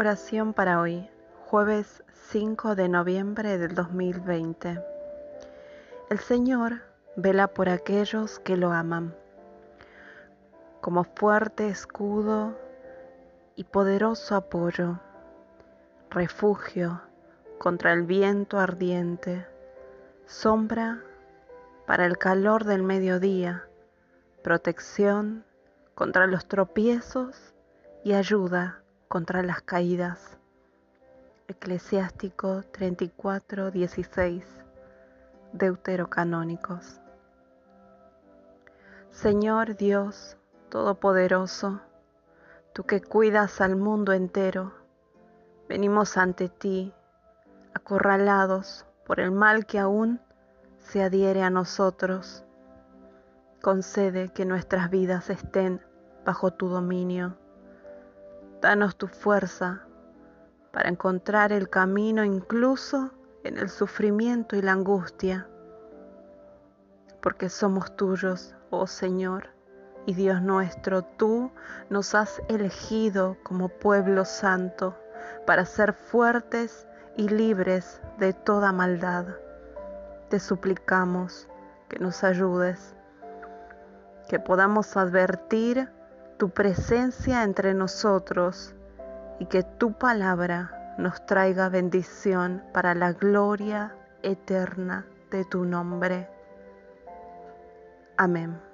Oración para hoy, jueves 5 de noviembre del 2020. El Señor vela por aquellos que lo aman, como fuerte escudo y poderoso apoyo, refugio contra el viento ardiente, sombra para el calor del mediodía, protección contra los tropiezos y ayuda contra las caídas. Eclesiástico 34, 16. Deuterocanónicos. Señor Dios Todopoderoso, tú que cuidas al mundo entero, venimos ante ti, acorralados por el mal que aún se adhiere a nosotros. Concede que nuestras vidas estén bajo tu dominio Danos tu fuerza para encontrar el camino incluso en el sufrimiento y la angustia, porque somos tuyos, oh Señor, y Dios nuestro, tú nos has elegido como pueblo santo para ser fuertes y libres de toda maldad. Te suplicamos que nos ayudes, que podamos advertir tu presencia entre nosotros y que tu palabra nos traiga bendición para la gloria eterna de tu nombre. Amén.